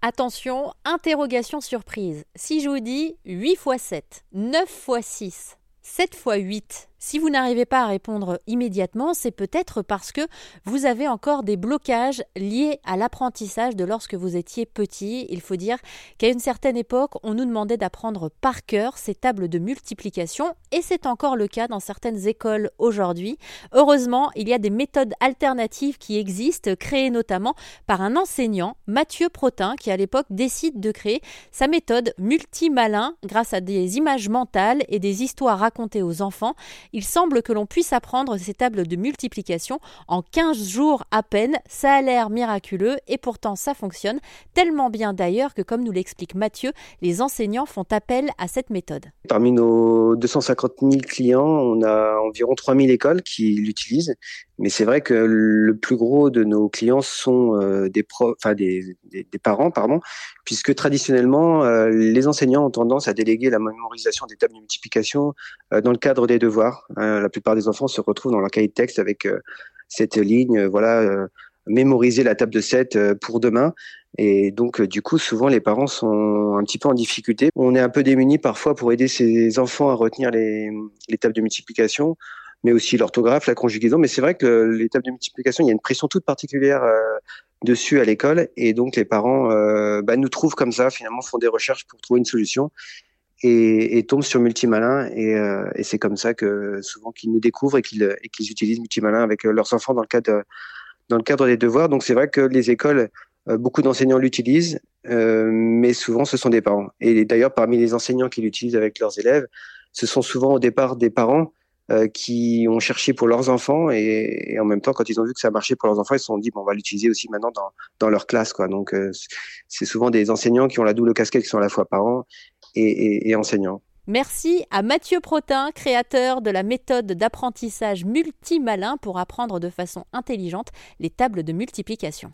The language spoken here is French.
Attention, interrogation surprise. Si je vous dis 8 x 7, 9 x 6, 7 x 8, si vous n'arrivez pas à répondre immédiatement, c'est peut-être parce que vous avez encore des blocages liés à l'apprentissage de lorsque vous étiez petit. Il faut dire qu'à une certaine époque, on nous demandait d'apprendre par cœur ces tables de multiplication et c'est encore le cas dans certaines écoles aujourd'hui. Heureusement, il y a des méthodes alternatives qui existent, créées notamment par un enseignant, Mathieu Protin, qui à l'époque décide de créer sa méthode multi-malin grâce à des images mentales et des histoires racontées aux enfants il semble que l'on puisse apprendre ces tables de multiplication en 15 jours à peine. Ça a l'air miraculeux et pourtant ça fonctionne tellement bien d'ailleurs que comme nous l'explique Mathieu, les enseignants font appel à cette méthode. Parmi nos 250 000 clients, on a environ 3000 écoles qui l'utilisent. Mais c'est vrai que le plus gros de nos clients sont euh, des, des, parents, pardon, puisque traditionnellement, euh, les enseignants ont tendance à déléguer la mémorisation des tables de multiplication euh, dans le cadre des devoirs. La plupart des enfants se retrouvent dans leur cahier de texte avec cette ligne, voilà, mémoriser la table de 7 pour demain. Et donc, du coup, souvent, les parents sont un petit peu en difficulté. On est un peu démunis parfois pour aider ces enfants à retenir les, les tables de multiplication mais aussi l'orthographe, la conjugaison. Mais c'est vrai que l'étape de multiplication, il y a une pression toute particulière euh, dessus à l'école, et donc les parents euh, bah, nous trouvent comme ça, finalement, font des recherches pour trouver une solution. Et, et tombent sur Multimalin et, euh, et c'est comme ça que souvent qu'ils nous découvrent et qu'ils et qu'ils utilisent Multimalin avec leurs enfants dans le cadre dans le cadre des devoirs. Donc c'est vrai que les écoles, beaucoup d'enseignants l'utilisent, mais souvent ce sont des parents. Et d'ailleurs parmi les enseignants qui l'utilisent avec leurs élèves, ce sont souvent au départ des parents euh, qui ont cherché pour leurs enfants et, en même temps quand ils ont vu que ça marchait pour leurs enfants ils se sont dit bon on va l'utiliser aussi maintenant dans, dans leur classe quoi donc euh, c'est souvent des enseignants qui ont la double casquette qui sont à la fois parents et, enseignants. Merci à Mathieu Protin, créateur de la méthode d'apprentissage multimalin pour apprendre de façon intelligente les tables de multiplication.